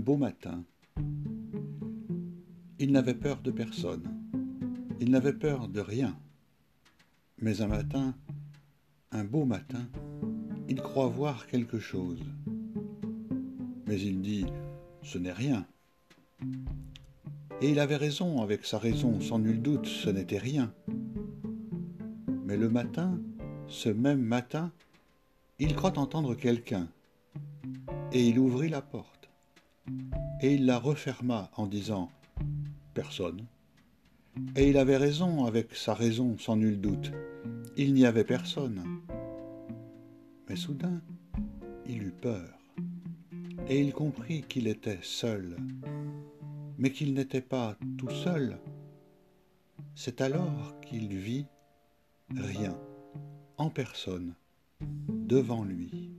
beau matin. Il n'avait peur de personne. Il n'avait peur de rien. Mais un matin, un beau matin, il croit voir quelque chose. Mais il dit, ce n'est rien. Et il avait raison avec sa raison, sans nul doute, ce n'était rien. Mais le matin, ce même matin, il croit entendre quelqu'un, et il ouvrit la porte, et il la referma en disant Personne. Et il avait raison avec sa raison, sans nul doute, il n'y avait personne. Mais soudain, il eut peur, et il comprit qu'il était seul, mais qu'il n'était pas tout seul. C'est alors qu'il vit rien, en personne, devant lui.